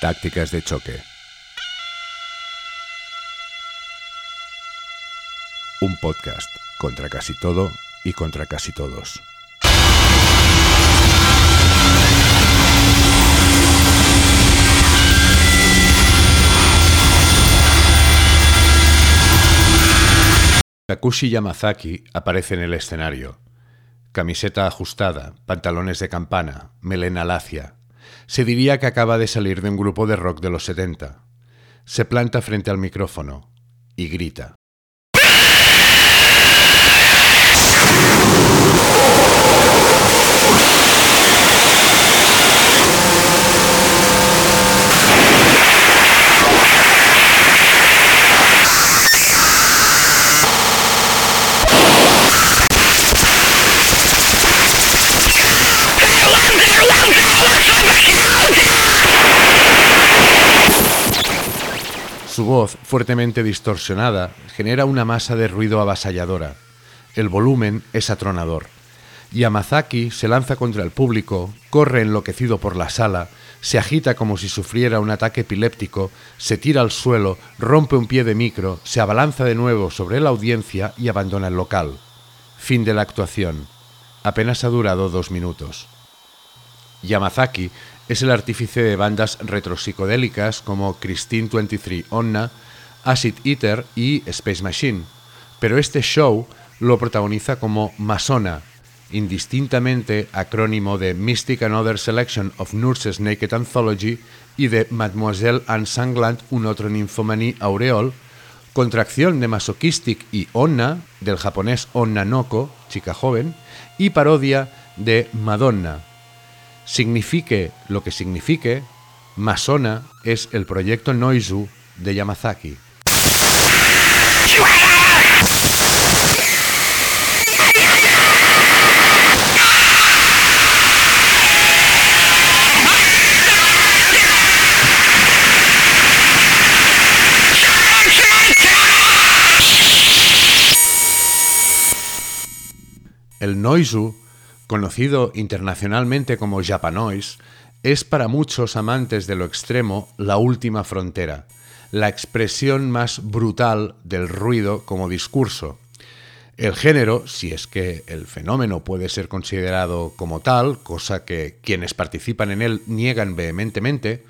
Tácticas de choque. Un podcast contra casi todo y contra casi todos. Takushi Yamazaki aparece en el escenario. Camiseta ajustada, pantalones de campana, melena lacia. Se diría que acaba de salir de un grupo de rock de los 70. Se planta frente al micrófono y grita. Su voz, fuertemente distorsionada, genera una masa de ruido avasalladora. El volumen es atronador. Yamazaki se lanza contra el público, corre enloquecido por la sala, se agita como si sufriera un ataque epiléptico, se tira al suelo, rompe un pie de micro, se abalanza de nuevo sobre la audiencia y abandona el local. Fin de la actuación. Apenas ha durado dos minutos. Yamazaki es el artífice de bandas retropsicodélicas como Christine 23 Onna, Acid Eater y Space Machine, pero este show lo protagoniza como Masona, indistintamente acrónimo de Mystic Another Selection of Nurses Naked Anthology y de Mademoiselle Anne Sanglant Un otro Nymphomanie Aureole, contracción de Masochistic y Onna, del japonés Onna Noko, chica joven, y parodia de Madonna, Signifique lo que signifique, Masona es el proyecto Noizu de Yamazaki. El Noizu conocido internacionalmente como Japanoise, es para muchos amantes de lo extremo la última frontera, la expresión más brutal del ruido como discurso. El género, si es que el fenómeno puede ser considerado como tal, cosa que quienes participan en él niegan vehementemente,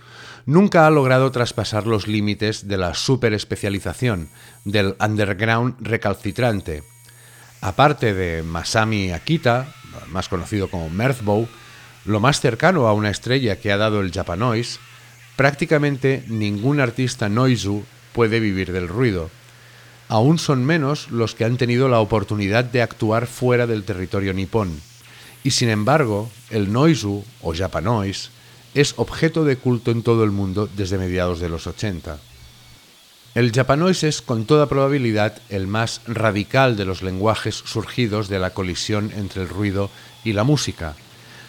nunca ha logrado traspasar los límites de la superespecialización, del underground recalcitrante. Aparte de Masami Akita, más conocido como Mirthbow, lo más cercano a una estrella que ha dado el Japanoise, prácticamente ningún artista noizu puede vivir del ruido. Aún son menos los que han tenido la oportunidad de actuar fuera del territorio nipón. Y sin embargo, el noizu o Japanoise es objeto de culto en todo el mundo desde mediados de los 80. El japanois es con toda probabilidad el más radical de los lenguajes surgidos de la colisión entre el ruido y la música.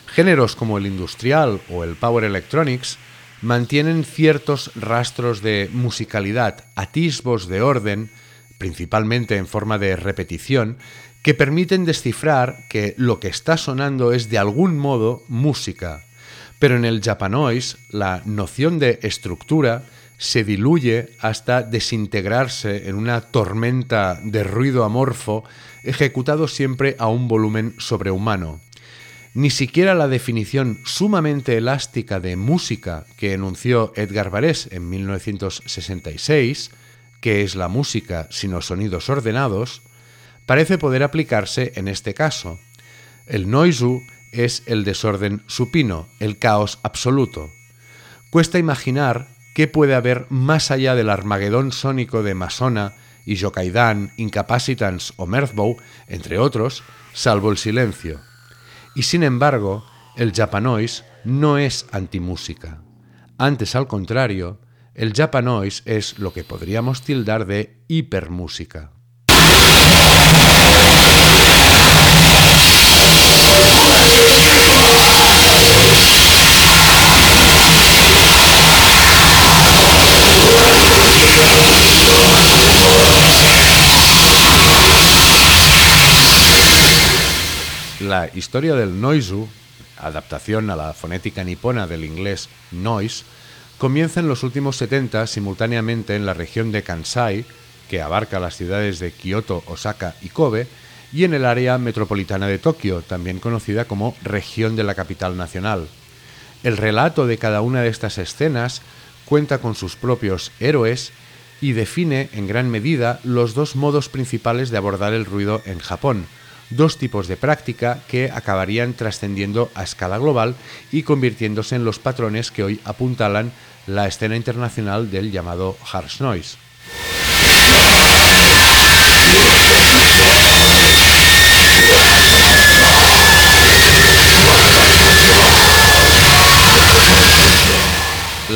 Géneros como el industrial o el power electronics mantienen ciertos rastros de musicalidad, atisbos de orden, principalmente en forma de repetición, que permiten descifrar que lo que está sonando es de algún modo música. Pero en el japanois la noción de estructura se diluye hasta desintegrarse en una tormenta de ruido amorfo ejecutado siempre a un volumen sobrehumano. Ni siquiera la definición sumamente elástica de música que enunció Edgar Varese en 1966, que es la música sino sonidos ordenados, parece poder aplicarse en este caso. El noizu es el desorden supino, el caos absoluto. Cuesta imaginar ¿Qué puede haber más allá del Armagedón sónico de Masona y Jokaidan, Incapacitans o Mirthbow, entre otros, salvo el silencio? Y sin embargo, el Japanoise no es antimúsica. Antes, al contrario, el Japanoise es lo que podríamos tildar de hipermúsica. La historia del noizu, adaptación a la fonética nipona del inglés noise, comienza en los últimos 70 simultáneamente en la región de Kansai, que abarca las ciudades de Kioto, Osaka y Kobe, y en el área metropolitana de Tokio, también conocida como región de la capital nacional. El relato de cada una de estas escenas cuenta con sus propios héroes y define en gran medida los dos modos principales de abordar el ruido en Japón, dos tipos de práctica que acabarían trascendiendo a escala global y convirtiéndose en los patrones que hoy apuntalan la escena internacional del llamado harsh noise.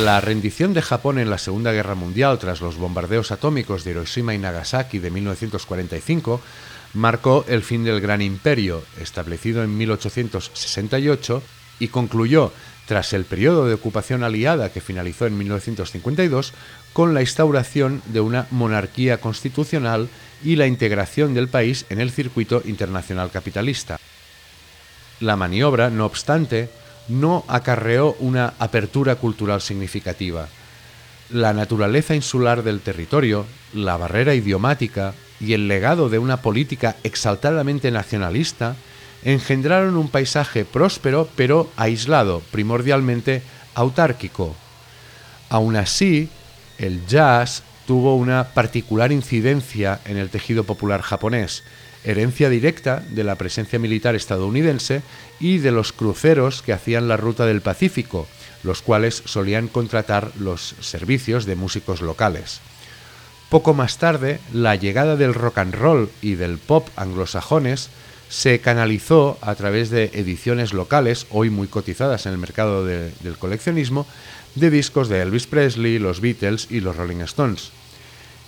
La rendición de Japón en la Segunda Guerra Mundial tras los bombardeos atómicos de Hiroshima y Nagasaki de 1945 marcó el fin del Gran Imperio, establecido en 1868, y concluyó, tras el periodo de ocupación aliada que finalizó en 1952, con la instauración de una monarquía constitucional y la integración del país en el circuito internacional capitalista. La maniobra, no obstante, no acarreó una apertura cultural significativa. La naturaleza insular del territorio, la barrera idiomática y el legado de una política exaltadamente nacionalista engendraron un paisaje próspero pero aislado, primordialmente autárquico. Aún así, el jazz tuvo una particular incidencia en el tejido popular japonés, herencia directa de la presencia militar estadounidense y de los cruceros que hacían la ruta del Pacífico, los cuales solían contratar los servicios de músicos locales. Poco más tarde, la llegada del rock and roll y del pop anglosajones se canalizó a través de ediciones locales, hoy muy cotizadas en el mercado del coleccionismo, de discos de Elvis Presley, los Beatles y los Rolling Stones.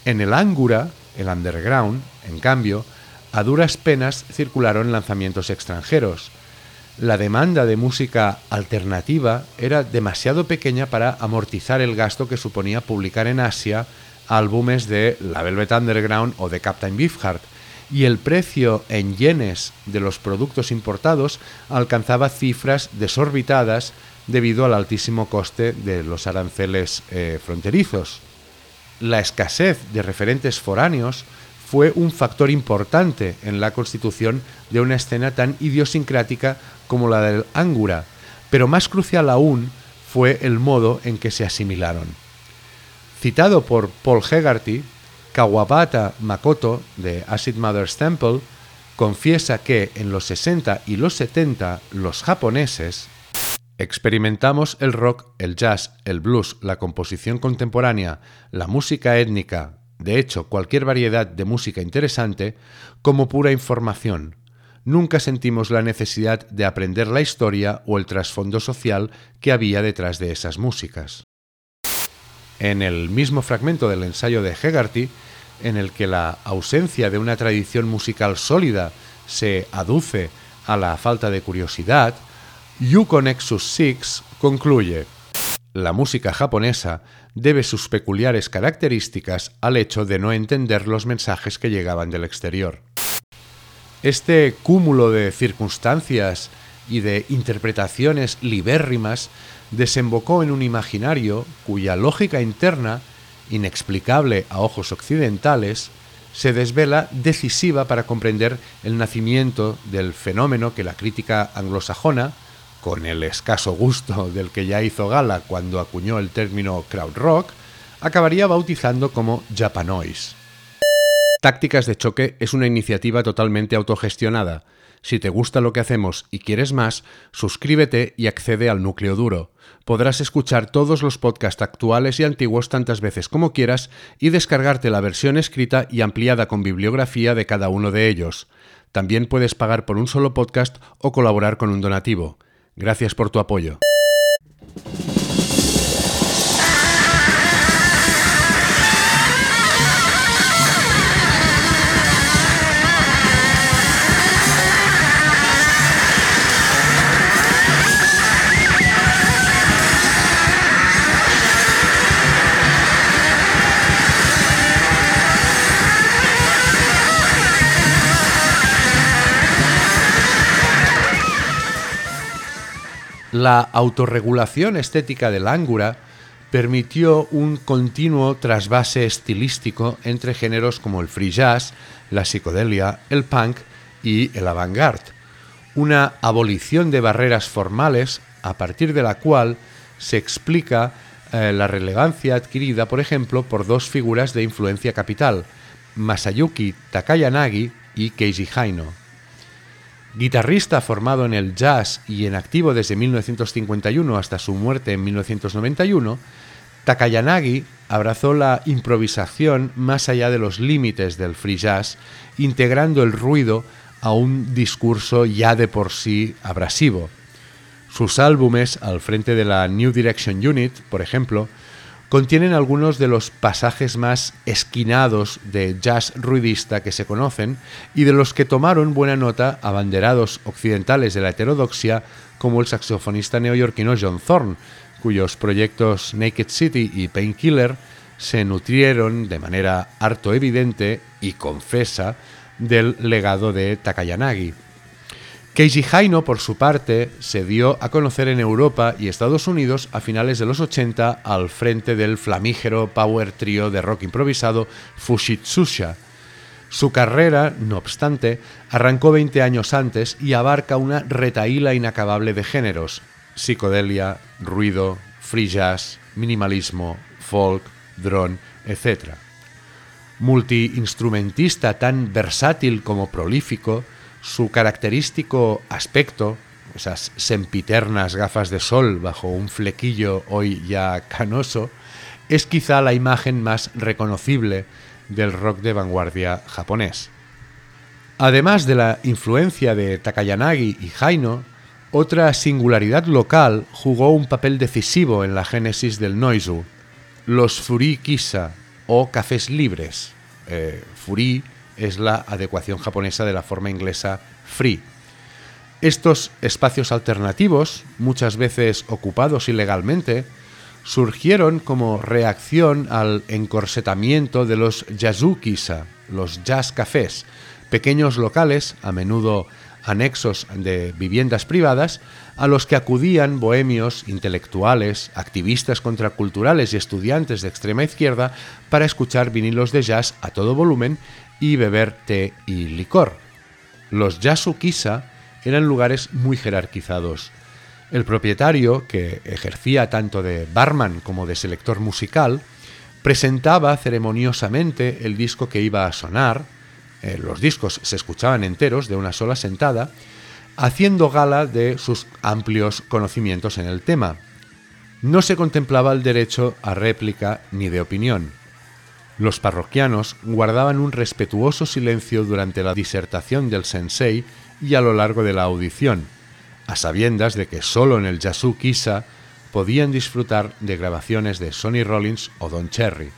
En el Ángura, el underground, en cambio, a duras penas circularon lanzamientos extranjeros. La demanda de música alternativa era demasiado pequeña para amortizar el gasto que suponía publicar en Asia álbumes de la Velvet Underground o de Captain Beefheart, y el precio en yenes de los productos importados alcanzaba cifras desorbitadas debido al altísimo coste de los aranceles eh, fronterizos. La escasez de referentes foráneos fue un factor importante en la constitución de una escena tan idiosincrática como la del Ángura, pero más crucial aún fue el modo en que se asimilaron. Citado por Paul Hegarty, Kawabata Makoto de Acid Mother's Temple confiesa que en los 60 y los 70 los japoneses experimentamos el rock, el jazz, el blues, la composición contemporánea, la música étnica, de hecho cualquier variedad de música interesante, como pura información. Nunca sentimos la necesidad de aprender la historia o el trasfondo social que había detrás de esas músicas. En el mismo fragmento del ensayo de Hegarty, en el que la ausencia de una tradición musical sólida se aduce a la falta de curiosidad, Yuko Nexus 6 concluye, la música japonesa debe sus peculiares características al hecho de no entender los mensajes que llegaban del exterior. Este cúmulo de circunstancias y de interpretaciones libérrimas desembocó en un imaginario cuya lógica interna, inexplicable a ojos occidentales, se desvela decisiva para comprender el nacimiento del fenómeno que la crítica anglosajona, con el escaso gusto del que ya hizo gala cuando acuñó el término crowd rock, acabaría bautizando como Japanoise. Tácticas de choque es una iniciativa totalmente autogestionada. Si te gusta lo que hacemos y quieres más, suscríbete y accede al núcleo duro. Podrás escuchar todos los podcasts actuales y antiguos tantas veces como quieras y descargarte la versión escrita y ampliada con bibliografía de cada uno de ellos. También puedes pagar por un solo podcast o colaborar con un donativo. Gracias por tu apoyo. La autorregulación estética del Ángura permitió un continuo trasvase estilístico entre géneros como el free jazz, la psicodelia, el punk y el avant-garde. Una abolición de barreras formales a partir de la cual se explica eh, la relevancia adquirida, por ejemplo, por dos figuras de influencia capital, Masayuki Takayanagi y Keiji Haino. Guitarrista formado en el jazz y en activo desde 1951 hasta su muerte en 1991, Takayanagi abrazó la improvisación más allá de los límites del free jazz, integrando el ruido a un discurso ya de por sí abrasivo. Sus álbumes, al frente de la New Direction Unit, por ejemplo, contienen algunos de los pasajes más esquinados de jazz ruidista que se conocen y de los que tomaron buena nota abanderados occidentales de la heterodoxia como el saxofonista neoyorquino John Thorne, cuyos proyectos Naked City y Painkiller se nutrieron de manera harto evidente y confesa del legado de Takayanagi. Keiji Haino, por su parte, se dio a conocer en Europa y Estados Unidos a finales de los 80 al frente del flamígero power trio de rock improvisado Fushitsusha. Su carrera, no obstante, arrancó 20 años antes y abarca una retaíla inacabable de géneros: psicodelia, ruido, free jazz, minimalismo, folk, drone, etc. Multiinstrumentista tan versátil como prolífico, su característico aspecto, esas sempiternas gafas de sol bajo un flequillo hoy ya canoso, es quizá la imagen más reconocible del rock de vanguardia japonés. Además de la influencia de Takayanagi y Haino, otra singularidad local jugó un papel decisivo en la génesis del noizu, los furi kisa o cafés libres. Eh, furi es la adecuación japonesa de la forma inglesa free. Estos espacios alternativos, muchas veces ocupados ilegalmente, surgieron como reacción al encorsetamiento de los yazukisa, los jazz cafés, pequeños locales, a menudo anexos de viviendas privadas, a los que acudían bohemios, intelectuales, activistas contraculturales y estudiantes de extrema izquierda para escuchar vinilos de jazz a todo volumen y beber té y licor. Los yasukisa eran lugares muy jerarquizados. El propietario, que ejercía tanto de barman como de selector musical, presentaba ceremoniosamente el disco que iba a sonar, eh, los discos se escuchaban enteros de una sola sentada, haciendo gala de sus amplios conocimientos en el tema. No se contemplaba el derecho a réplica ni de opinión. Los parroquianos guardaban un respetuoso silencio durante la disertación del sensei y a lo largo de la audición, a sabiendas de que solo en el Yasu Kisa podían disfrutar de grabaciones de Sonny Rollins o Don Cherry.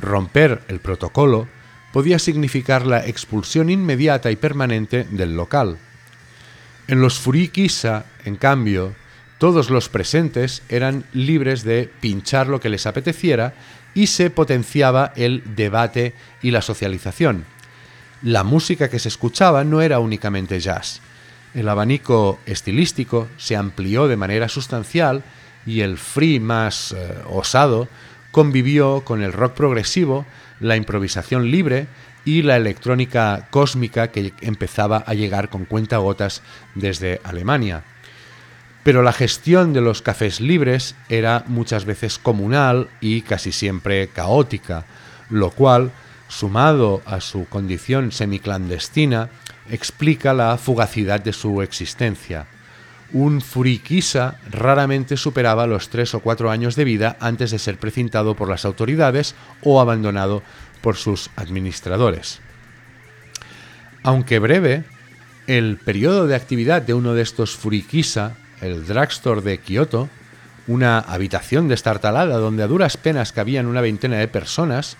Romper el protocolo podía significar la expulsión inmediata y permanente del local. En los Furikisa, en cambio, todos los presentes eran libres de pinchar lo que les apeteciera y se potenciaba el debate y la socialización. La música que se escuchaba no era únicamente jazz. El abanico estilístico se amplió de manera sustancial y el free más eh, osado convivió con el rock progresivo, la improvisación libre y la electrónica cósmica que empezaba a llegar con cuentagotas desde Alemania pero la gestión de los cafés libres era muchas veces comunal y casi siempre caótica, lo cual, sumado a su condición semiclandestina, explica la fugacidad de su existencia. Un furikisa raramente superaba los tres o cuatro años de vida antes de ser precintado por las autoridades o abandonado por sus administradores. Aunque breve, el periodo de actividad de uno de estos furikisa el drugstore de Kioto, una habitación destartalada donde a duras penas cabían una veintena de personas,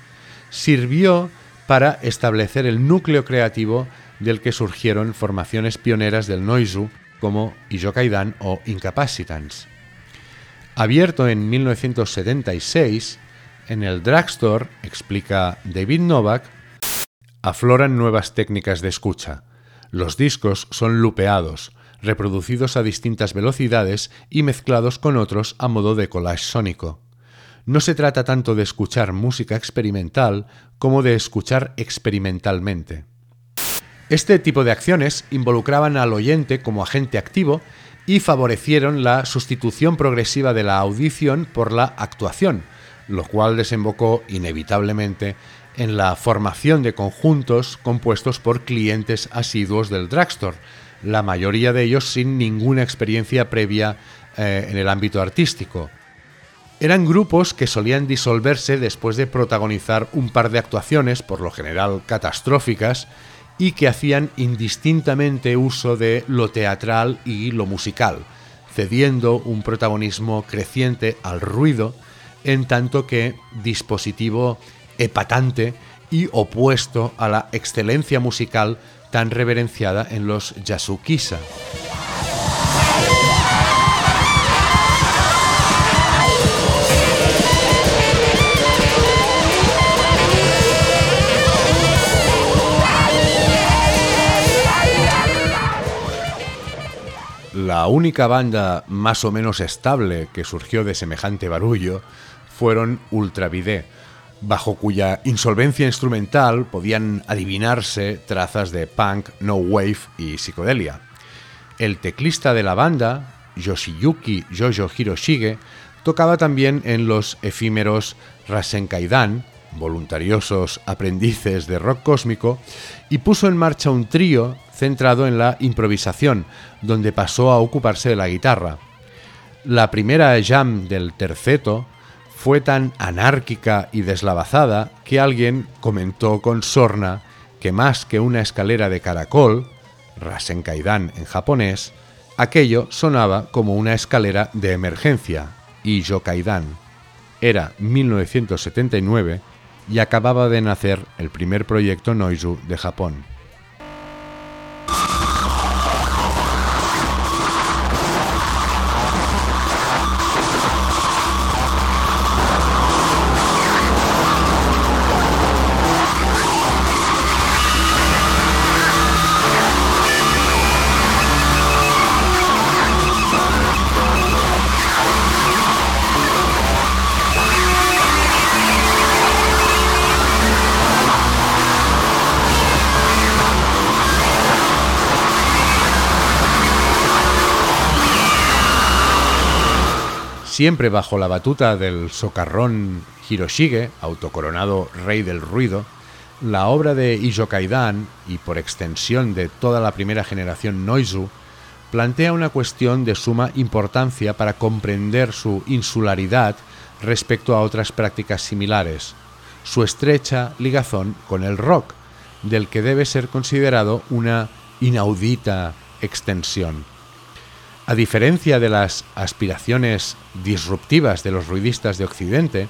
sirvió para establecer el núcleo creativo del que surgieron formaciones pioneras del Noizu como Ijokaidan o Incapacitants. Abierto en 1976, en el drugstore, explica David Novak, afloran nuevas técnicas de escucha. Los discos son lupeados, reproducidos a distintas velocidades y mezclados con otros a modo de collage sónico. no se trata tanto de escuchar música experimental como de escuchar experimentalmente. Este tipo de acciones involucraban al oyente como agente activo y favorecieron la sustitución progresiva de la audición por la actuación, lo cual desembocó inevitablemente en la formación de conjuntos compuestos por clientes asiduos del drugstore, la mayoría de ellos sin ninguna experiencia previa eh, en el ámbito artístico. Eran grupos que solían disolverse después de protagonizar un par de actuaciones, por lo general catastróficas, y que hacían indistintamente uso de lo teatral y lo musical, cediendo un protagonismo creciente al ruido, en tanto que dispositivo epatante y opuesto a la excelencia musical tan reverenciada en los Yasukisa. La única banda más o menos estable que surgió de semejante barullo fueron Ultravide, bajo cuya insolvencia instrumental podían adivinarse trazas de punk, no wave y psicodelia. El teclista de la banda, Yoshiyuki Jojo Hiroshige, tocaba también en los efímeros Rasenkaidan, voluntariosos aprendices de rock cósmico, y puso en marcha un trío centrado en la improvisación, donde pasó a ocuparse de la guitarra. La primera jam del terceto fue tan anárquica y deslavazada que alguien comentó con sorna que más que una escalera de caracol, Rasenkaidan en japonés, aquello sonaba como una escalera de emergencia, Ijokaidan. Era 1979 y acababa de nacer el primer proyecto Noizu de Japón. Siempre bajo la batuta del socarrón Hiroshige, autocoronado rey del ruido, la obra de Ijo Kaidan, y por extensión de toda la primera generación Noizu, plantea una cuestión de suma importancia para comprender su insularidad respecto a otras prácticas similares, su estrecha ligazón con el rock, del que debe ser considerado una inaudita extensión. A diferencia de las aspiraciones disruptivas de los ruidistas de Occidente,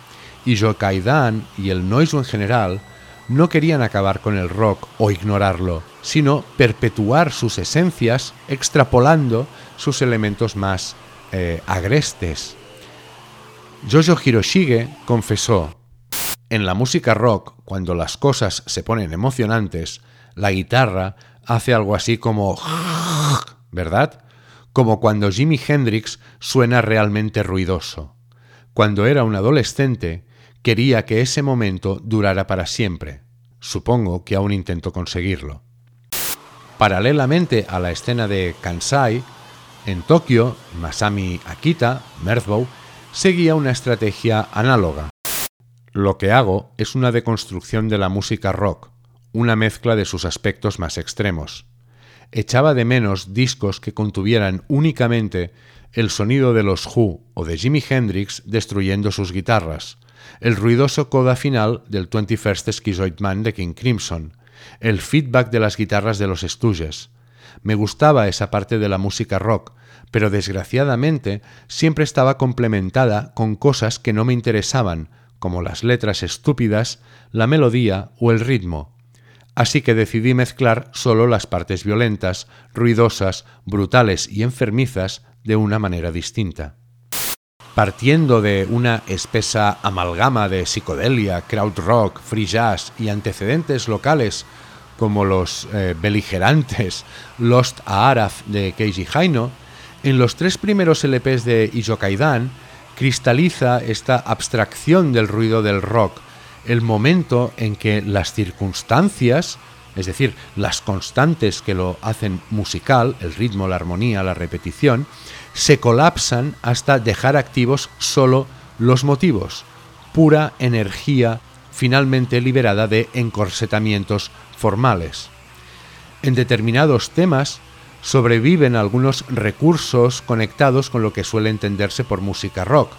Kaidan y el Noizu en general no querían acabar con el rock o ignorarlo, sino perpetuar sus esencias extrapolando sus elementos más eh, agrestes. Jojo Hiroshige confesó, en la música rock, cuando las cosas se ponen emocionantes, la guitarra hace algo así como... ¿verdad? Como cuando Jimi Hendrix suena realmente ruidoso. Cuando era un adolescente, quería que ese momento durara para siempre. Supongo que aún intento conseguirlo. Paralelamente a la escena de Kansai, en Tokio, Masami Akita, Merzbow, seguía una estrategia análoga. Lo que hago es una deconstrucción de la música rock, una mezcla de sus aspectos más extremos echaba de menos discos que contuvieran únicamente el sonido de los Who o de Jimi Hendrix destruyendo sus guitarras, el ruidoso coda final del 21st Schizoid Man de King Crimson, el feedback de las guitarras de los Stooges. Me gustaba esa parte de la música rock, pero desgraciadamente siempre estaba complementada con cosas que no me interesaban, como las letras estúpidas, la melodía o el ritmo así que decidí mezclar solo las partes violentas, ruidosas, brutales y enfermizas de una manera distinta. Partiendo de una espesa amalgama de psicodelia, krautrock, free jazz y antecedentes locales como los eh, beligerantes Lost a Araf de Keiji Haino, en los tres primeros LPs de Ijokaidan cristaliza esta abstracción del ruido del rock, el momento en que las circunstancias, es decir, las constantes que lo hacen musical, el ritmo, la armonía, la repetición, se colapsan hasta dejar activos solo los motivos, pura energía finalmente liberada de encorsetamientos formales. En determinados temas sobreviven algunos recursos conectados con lo que suele entenderse por música rock,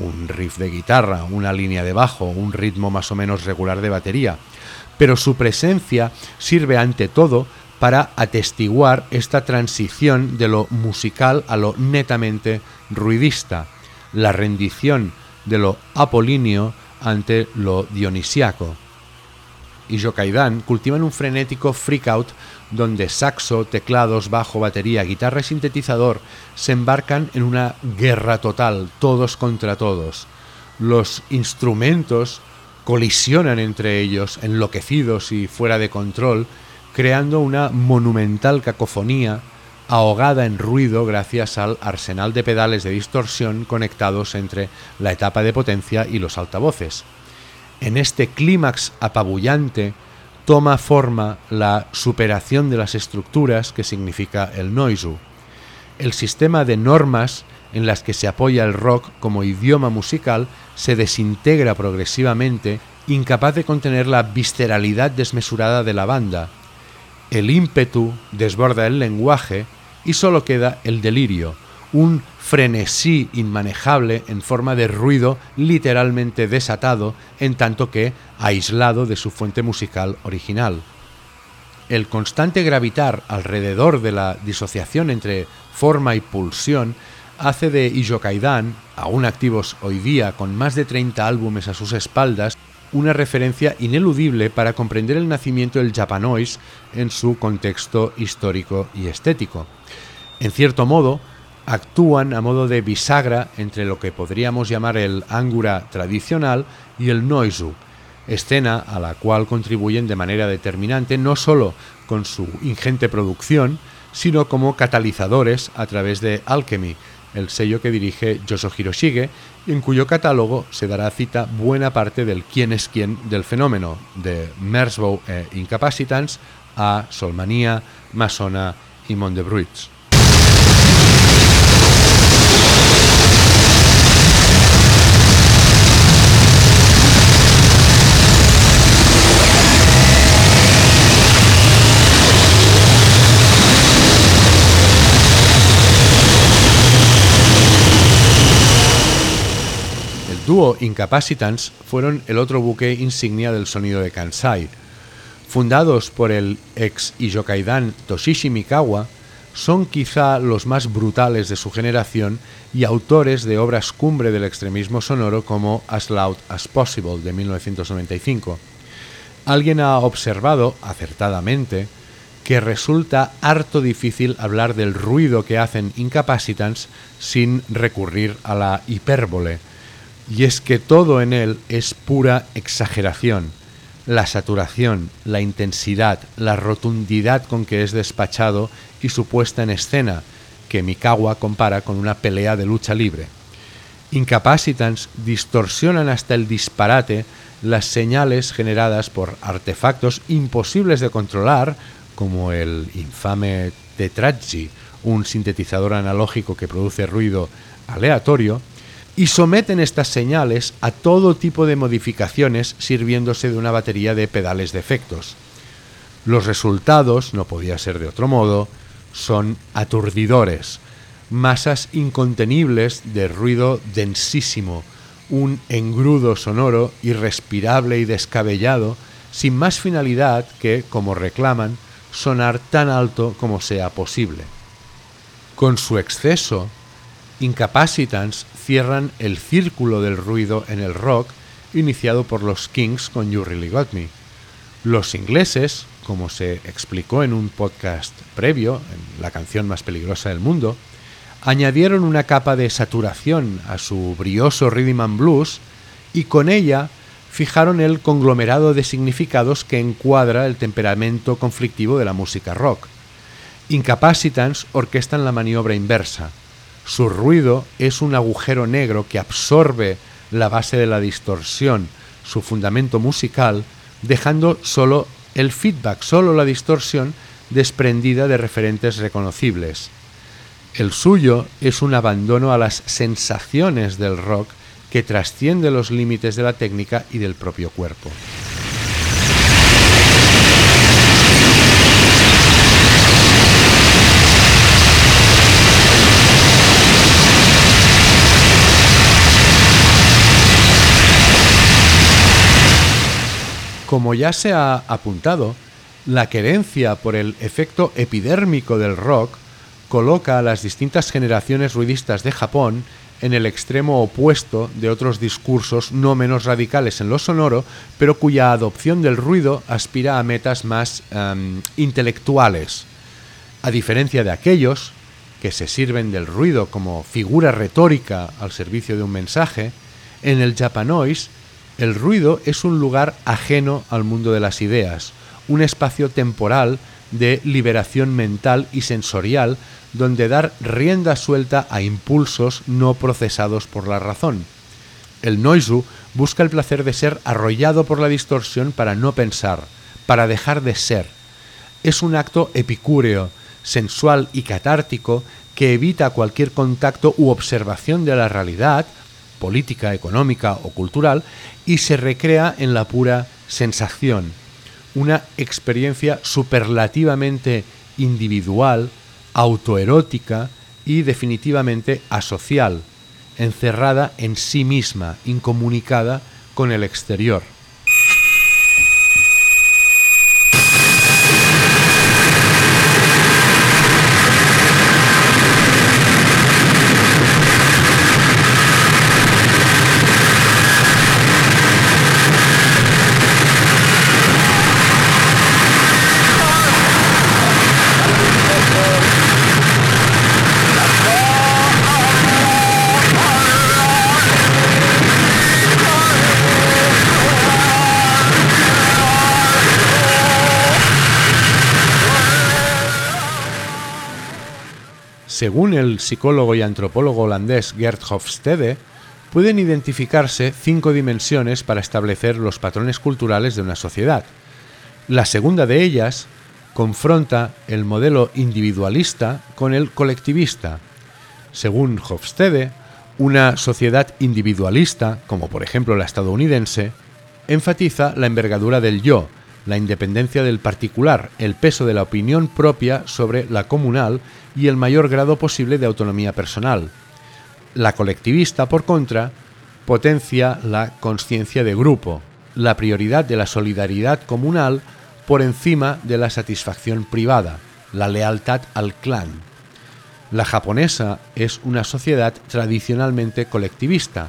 un riff de guitarra, una línea de bajo, un ritmo más o menos regular de batería, pero su presencia sirve ante todo para atestiguar esta transición de lo musical a lo netamente ruidista, la rendición de lo apolíneo ante lo dionisiaco. Y Jokaidan cultivan un frenético freak-out donde saxo, teclados, bajo, batería, guitarra y sintetizador se embarcan en una guerra total, todos contra todos. Los instrumentos colisionan entre ellos, enloquecidos y fuera de control, creando una monumental cacofonía ahogada en ruido gracias al arsenal de pedales de distorsión conectados entre la etapa de potencia y los altavoces. En este clímax apabullante, toma forma la superación de las estructuras que significa el Noisu, el sistema de normas en las que se apoya el rock como idioma musical se desintegra progresivamente, incapaz de contener la visceralidad desmesurada de la banda. El ímpetu desborda el lenguaje y solo queda el delirio, un frenesí inmanejable en forma de ruido literalmente desatado en tanto que aislado de su fuente musical original. El constante gravitar alrededor de la disociación entre forma y pulsión hace de Ijokaidan, aún activos hoy día con más de 30 álbumes a sus espaldas, una referencia ineludible para comprender el nacimiento del Japanoise en su contexto histórico y estético. En cierto modo, actúan a modo de bisagra entre lo que podríamos llamar el Angura tradicional y el Noizu, escena a la cual contribuyen de manera determinante no solo con su ingente producción, sino como catalizadores a través de Alchemy, el sello que dirige Yoshihiro Shige, en cuyo catálogo se dará cita buena parte del quién es quién del fenómeno, de Merzbow e Incapacitans a Solmanía, Masona y Mondebruits. Dúo Incapacitants fueron el otro buque insignia del sonido de Kansai. Fundados por el ex Ijokaidan Toshishi Mikawa, son quizá los más brutales de su generación y autores de obras cumbre del extremismo sonoro como As Loud as Possible de 1995. Alguien ha observado, acertadamente, que resulta harto difícil hablar del ruido que hacen Incapacitants sin recurrir a la hipérbole, y es que todo en él es pura exageración. La saturación, la intensidad, la rotundidad con que es despachado y su puesta en escena, que Mikawa compara con una pelea de lucha libre. Incapacitans distorsionan hasta el disparate las señales generadas por artefactos imposibles de controlar, como el infame Tetraggi, un sintetizador analógico que produce ruido aleatorio, y someten estas señales a todo tipo de modificaciones sirviéndose de una batería de pedales de efectos. Los resultados, no podía ser de otro modo, son aturdidores, masas incontenibles de ruido densísimo, un engrudo sonoro irrespirable y descabellado, sin más finalidad que, como reclaman, sonar tan alto como sea posible. Con su exceso, Incapacitants cierran el círculo del ruido en el rock iniciado por los Kings con You Really Got Me. Los ingleses, como se explicó en un podcast previo, en la canción más peligrosa del mundo, añadieron una capa de saturación a su brioso rhythm and blues y con ella fijaron el conglomerado de significados que encuadra el temperamento conflictivo de la música rock. Incapacitants orquestan la maniobra inversa, Su ruido es un agujero negro que absorbe la base de la distorsión, su fundamento musical, dejando solo el feedback, solo la distorsión desprendida de referentes reconocibles. El suyo es un abandono a las sensaciones del rock que trasciende los límites de la técnica y del propio cuerpo. Como ya se ha apuntado, la querencia por el efecto epidérmico del rock coloca a las distintas generaciones ruidistas de Japón en el extremo opuesto de otros discursos no menos radicales en lo sonoro, pero cuya adopción del ruido aspira a metas más em, intelectuales. A diferencia de aquellos que se sirven del ruido como figura retórica al servicio de un mensaje, en el Japanois el ruido es un lugar ajeno al mundo de las ideas, un espacio temporal de liberación mental y sensorial donde dar rienda suelta a impulsos no procesados por la razón. El noisu busca el placer de ser arrollado por la distorsión para no pensar, para dejar de ser. Es un acto epicúreo, sensual y catártico que evita cualquier contacto u observación de la realidad política, económica o cultural y se recrea en la pura sensación, una experiencia superlativamente individual, autoerótica y definitivamente asocial, encerrada en sí misma, incomunicada con el exterior. Según el psicólogo y antropólogo holandés Gert Hofstede, pueden identificarse cinco dimensiones para establecer los patrones culturales de una sociedad. La segunda de ellas confronta el modelo individualista con el colectivista. Según Hofstede, una sociedad individualista, como por ejemplo la estadounidense, enfatiza la envergadura del yo, la independencia del particular, el peso de la opinión propia sobre la comunal y el mayor grado posible de autonomía personal. La colectivista, por contra, potencia la conciencia de grupo, la prioridad de la solidaridad comunal por encima de la satisfacción privada, la lealtad al clan. La japonesa es una sociedad tradicionalmente colectivista,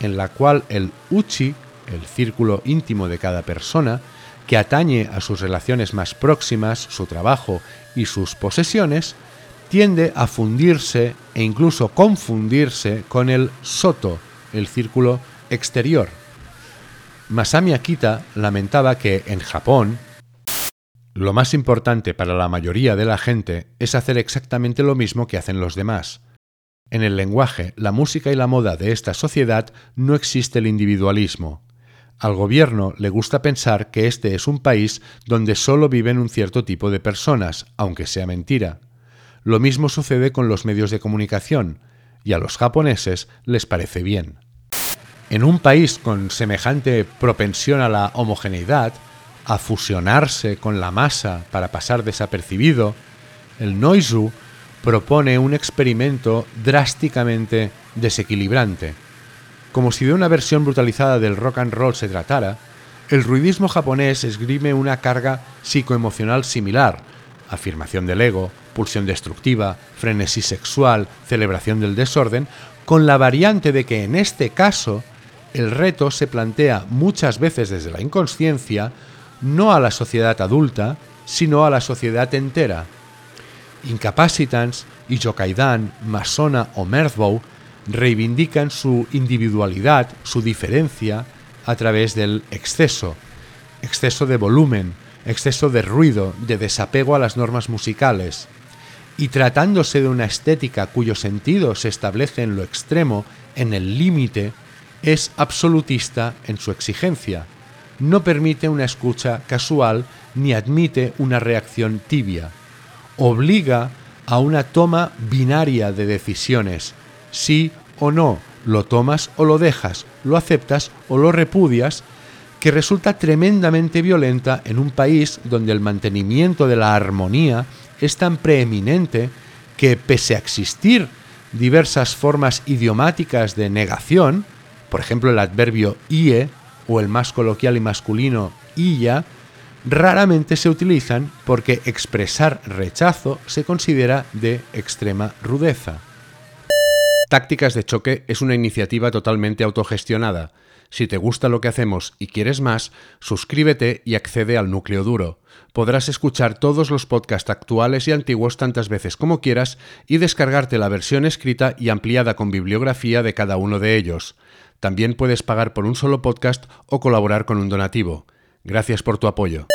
en la cual el uchi, el círculo íntimo de cada persona, que atañe a sus relaciones más próximas, su trabajo y sus posesiones, tiende a fundirse e incluso confundirse con el soto, el círculo exterior. Masami Akita lamentaba que en Japón lo más importante para la mayoría de la gente es hacer exactamente lo mismo que hacen los demás. En el lenguaje, la música y la moda de esta sociedad no existe el individualismo, al gobierno le gusta pensar que este es un país donde solo viven un cierto tipo de personas, aunque sea mentira. Lo mismo sucede con los medios de comunicación, y a los japoneses les parece bien. En un país con semejante propensión a la homogeneidad, a fusionarse con la masa para pasar desapercibido, el Noizu propone un experimento drásticamente desequilibrante como si de una versión brutalizada del rock and roll se tratara, el ruidismo japonés esgrime una carga psicoemocional similar, afirmación del ego, pulsión destructiva, frenesí sexual, celebración del desorden, con la variante de que en este caso el reto se plantea muchas veces desde la inconsciencia, no a la sociedad adulta, sino a la sociedad entera. Incapacitans, Ijokaidan, Masona o Mirthbow reivindican su individualidad, su diferencia, a través del exceso, exceso de volumen, exceso de ruido, de desapego a las normas musicales. y tratándose de una estética cuyo sentido se establece en lo extremo, en el límite, es absolutista en su exigencia. No permite una escucha casual ni admite una reacción tibia. Obliga a una toma binaria de decisiones, sí o no, lo tomas o lo dejas, lo aceptas o lo repudias, que resulta tremendamente violenta en un país donde el mantenimiento de la armonía es tan preeminente que pese a existir diversas formas idiomáticas de negación, por ejemplo el adverbio ie o el más coloquial y masculino illa, raramente se utilizan porque expresar rechazo se considera de extrema rudeza. Tácticas de choque es una iniciativa totalmente autogestionada. Si te gusta lo que hacemos y quieres más, suscríbete y accede al núcleo duro. Podrás escuchar todos los podcasts actuales y antiguos tantas veces como quieras y descargarte la versión escrita y ampliada con bibliografía de cada uno de ellos. También puedes pagar por un solo podcast o colaborar con un donativo. Gracias por tu apoyo.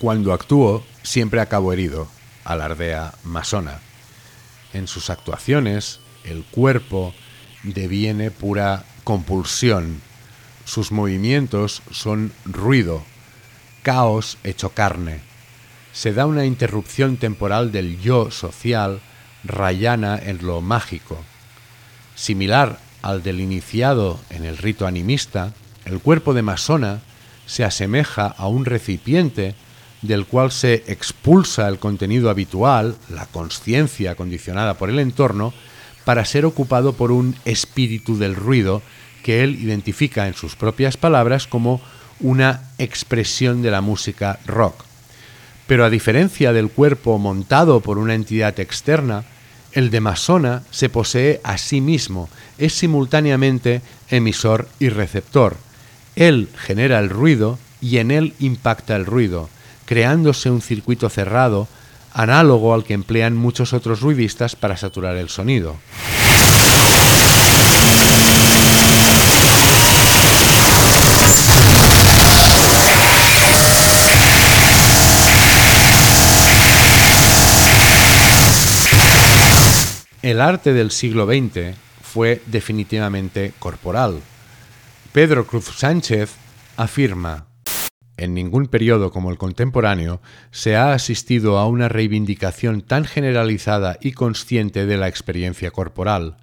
Cuando actúo, siempre acabo herido, alardea Masona. En sus actuaciones, el cuerpo deviene pura compulsión. Sus movimientos son ruido, caos hecho carne. Se da una interrupción temporal del yo social rayana en lo mágico. Similar al del iniciado en el rito animista, el cuerpo de Masona se asemeja a un recipiente del cual se expulsa el contenido habitual, la conciencia condicionada por el entorno, para ser ocupado por un espíritu del ruido que él identifica en sus propias palabras como una expresión de la música rock. Pero a diferencia del cuerpo montado por una entidad externa, el de Masona se posee a sí mismo, es simultáneamente emisor y receptor. Él genera el ruido y en él impacta el ruido creándose un circuito cerrado análogo al que emplean muchos otros ruidistas para saturar el sonido. El arte del siglo XX fue definitivamente corporal. Pedro Cruz Sánchez afirma, en ningún periodo como el contemporáneo se ha asistido a una reivindicación tan generalizada y consciente de la experiencia corporal.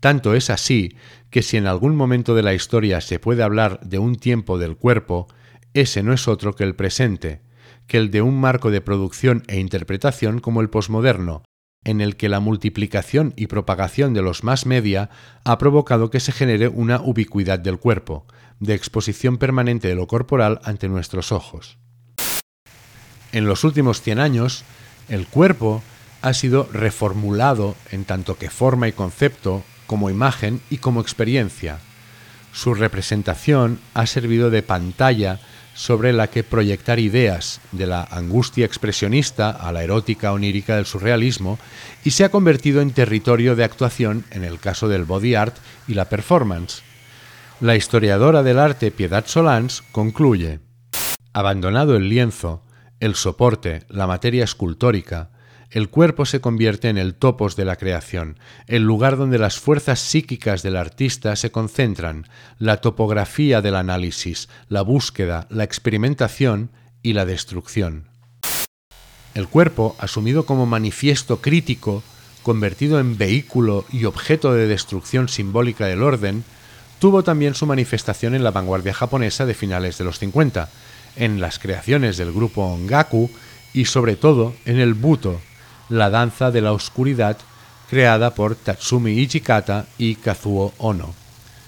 Tanto es así que si en algún momento de la historia se puede hablar de un tiempo del cuerpo, ese no es otro que el presente, que el de un marco de producción e interpretación como el posmoderno, en el que la multiplicación y propagación de los más media ha provocado que se genere una ubicuidad del cuerpo, de exposición permanente de lo corporal ante nuestros ojos. En los últimos 100 años, el cuerpo ha sido reformulado en tanto que forma y concepto, como imagen y como experiencia. Su representación ha servido de pantalla sobre la que proyectar ideas, de la angustia expresionista a la erótica onírica del surrealismo, y se ha convertido en territorio de actuación en el caso del body art y la performance. La historiadora del arte Piedad Solans concluye, abandonado el lienzo, el soporte, la materia escultórica, el cuerpo se convierte en el topos de la creación, el lugar donde las fuerzas psíquicas del artista se concentran, la topografía del análisis, la búsqueda, la experimentación y la destrucción. El cuerpo, asumido como manifiesto crítico, convertido en vehículo y objeto de destrucción simbólica del orden, tuvo también su manifestación en la vanguardia japonesa de finales de los 50, en las creaciones del grupo Ongaku y sobre todo en el Buto, la danza de la oscuridad creada por Tatsumi Ichikata y Kazuo Ono.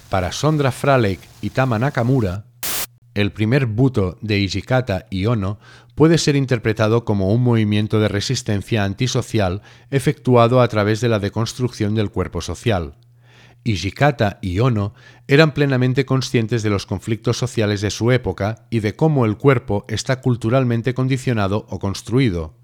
Para Sondra Fralek y Tama Nakamura, el primer buto de Ijikata y Ono puede ser interpretado como un movimiento de resistencia antisocial efectuado a través de la deconstrucción del cuerpo social. Ijikata y Ono eran plenamente conscientes de los conflictos sociales de su época y de cómo el cuerpo está culturalmente condicionado o construido.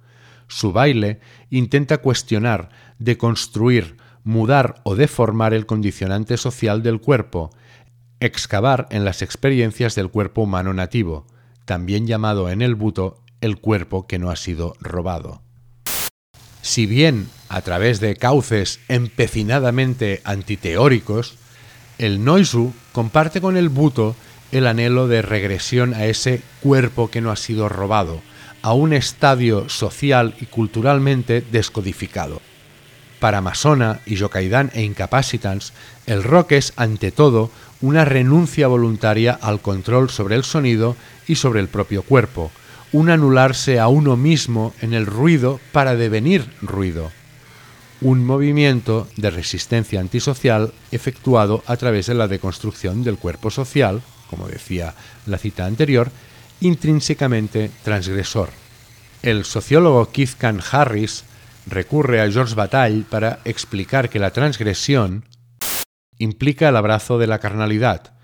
Su baile intenta cuestionar, deconstruir, mudar o deformar el condicionante social del cuerpo, excavar en las experiencias del cuerpo humano nativo, también llamado en el buto el cuerpo que no ha sido robado. Si bien a través de cauces empecinadamente antiteóricos, el Noisu comparte con el Buto el anhelo de regresión a ese cuerpo que no ha sido robado, a un estadio social y culturalmente descodificado. Para Masona y Yokaidan e Incapacitans, el rock es, ante todo, una renuncia voluntaria al control sobre el sonido y sobre el propio cuerpo, un anularse a uno mismo en el ruido para devenir ruido, un movimiento de resistencia antisocial efectuado a través de la deconstrucción del cuerpo social, como decía la cita anterior, intrínsecamente transgresor. El sociólogo Keith Can Harris recurre a George Bataille para explicar que la transgresión implica el abrazo de la carnalidad,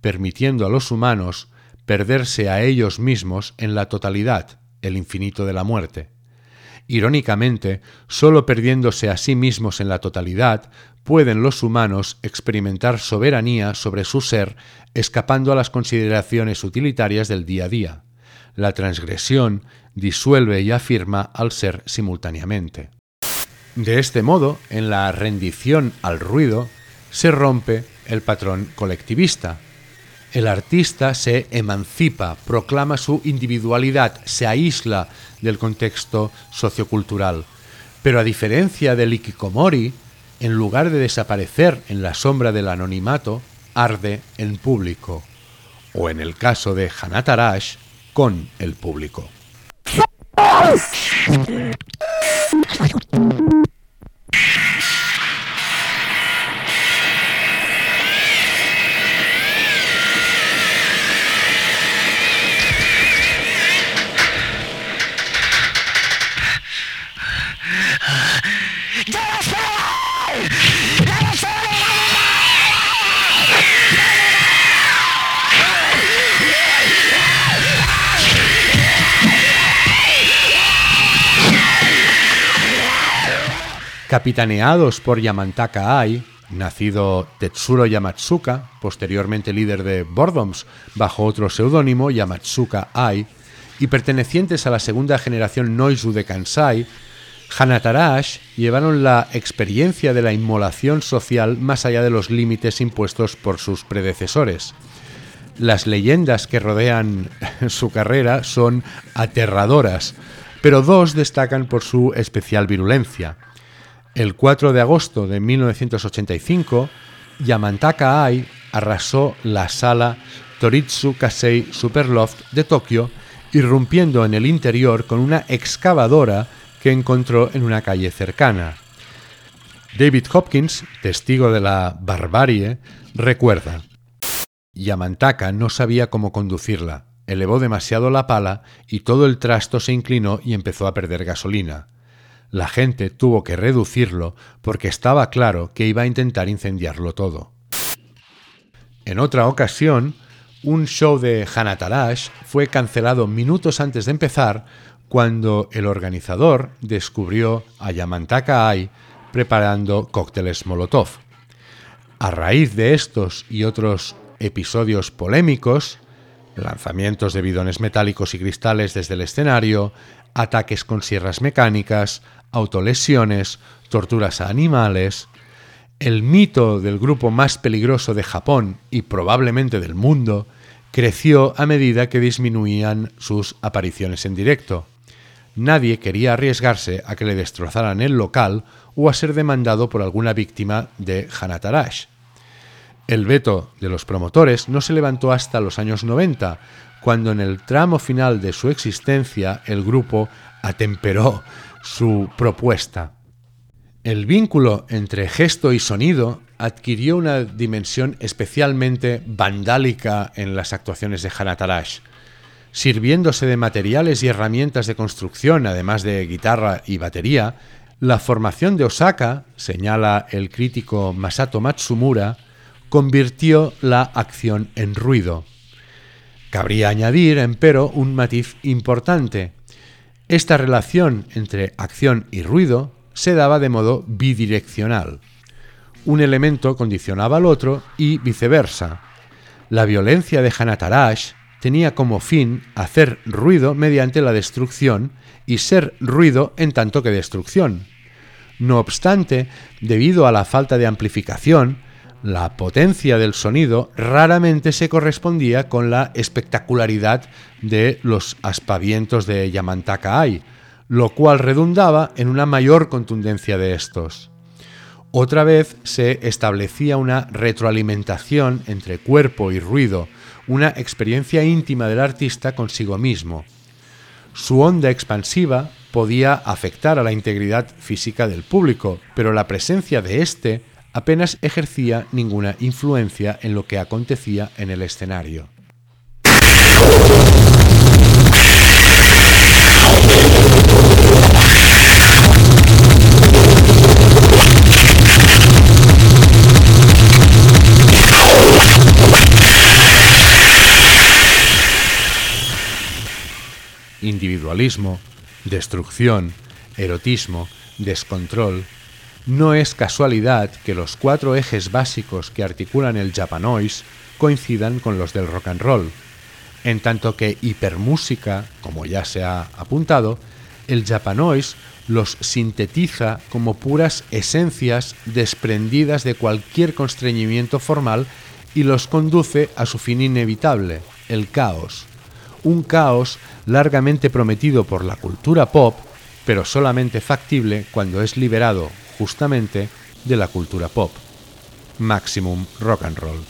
permitiendo a los humanos perderse a ellos mismos en la totalidad, el infinito de la muerte. Irónicamente, sólo perdiéndose a sí mismos en la totalidad, pueden los humanos experimentar soberanía sobre su ser, escapando a las consideraciones utilitarias del día a día. La transgresión disuelve y afirma al ser simultáneamente. De este modo, en la rendición al ruido, se rompe el patrón colectivista, el artista se emancipa, proclama su individualidad, se aísla del contexto sociocultural. Pero a diferencia del Ikikomori, en lugar de desaparecer en la sombra del anonimato, arde en público. O en el caso de Hanatarash, con el público. Capitaneados por Yamantaka Ai, nacido Tetsuro Yamatsuka, posteriormente líder de Bordoms bajo otro seudónimo Yamatsuka Ai, y pertenecientes a la segunda generación Noizu de Kansai, Hanatarash llevaron la experiencia de la inmolación social más allá de los límites impuestos por sus predecesores. Las leyendas que rodean su carrera son aterradoras, pero dos destacan por su especial virulencia. El 4 de agosto de 1985, Yamantaka Ai arrasó la sala Toritsu Kasei Superloft de Tokio, irrumpiendo en el interior con una excavadora que encontró en una calle cercana. David Hopkins, testigo de la barbarie, recuerda, Yamantaka no sabía cómo conducirla, elevó demasiado la pala y todo el trasto se inclinó y empezó a perder gasolina. La gente tuvo que reducirlo porque estaba claro que iba a intentar incendiarlo todo. En otra ocasión, un show de Hanatarash fue cancelado minutos antes de empezar cuando el organizador descubrió a Yamantaka Ai preparando cócteles Molotov. A raíz de estos y otros episodios polémicos, lanzamientos de bidones metálicos y cristales desde el escenario, ataques con sierras mecánicas, autolesiones, torturas a animales, el mito del grupo más peligroso de Japón y probablemente del mundo creció a medida que disminuían sus apariciones en directo. Nadie quería arriesgarse a que le destrozaran el local o a ser demandado por alguna víctima de Hanatarash. El veto de los promotores no se levantó hasta los años 90, cuando en el tramo final de su existencia el grupo atemperó su propuesta. El vínculo entre gesto y sonido adquirió una dimensión especialmente vandálica en las actuaciones de Hanatarash, sirviéndose de materiales y herramientas de construcción, además de guitarra y batería, la formación de Osaka, señala el crítico Masato Matsumura, convirtió la acción en ruido. Cabría añadir, empero, un matiz importante. Esta relación entre acción y ruido se daba de modo bidireccional. Un elemento condicionaba al otro y viceversa. La violencia de Hanatarash tenía como fin hacer ruido mediante la destrucción y ser ruido en tanto que destrucción. No obstante, debido a la falta de amplificación, la potencia del sonido raramente se correspondía con la espectacularidad de los aspavientos de Yamantaka Ai, lo cual redundaba en una mayor contundencia de estos. Otra vez se establecía una retroalimentación entre cuerpo y ruido, una experiencia íntima del artista consigo mismo. Su onda expansiva podía afectar a la integridad física del público, pero la presencia de éste apenas ejercía ninguna influencia en lo que acontecía en el escenario. individualismo, destrucción, erotismo, descontrol, no es casualidad que los cuatro ejes básicos que articulan el japanois coincidan con los del rock and roll, en tanto que hipermúsica, como ya se ha apuntado, el japanois los sintetiza como puras esencias desprendidas de cualquier constreñimiento formal y los conduce a su fin inevitable, el caos. Un caos largamente prometido por la cultura pop, pero solamente factible cuando es liberado justamente de la cultura pop. Maximum Rock and Roll.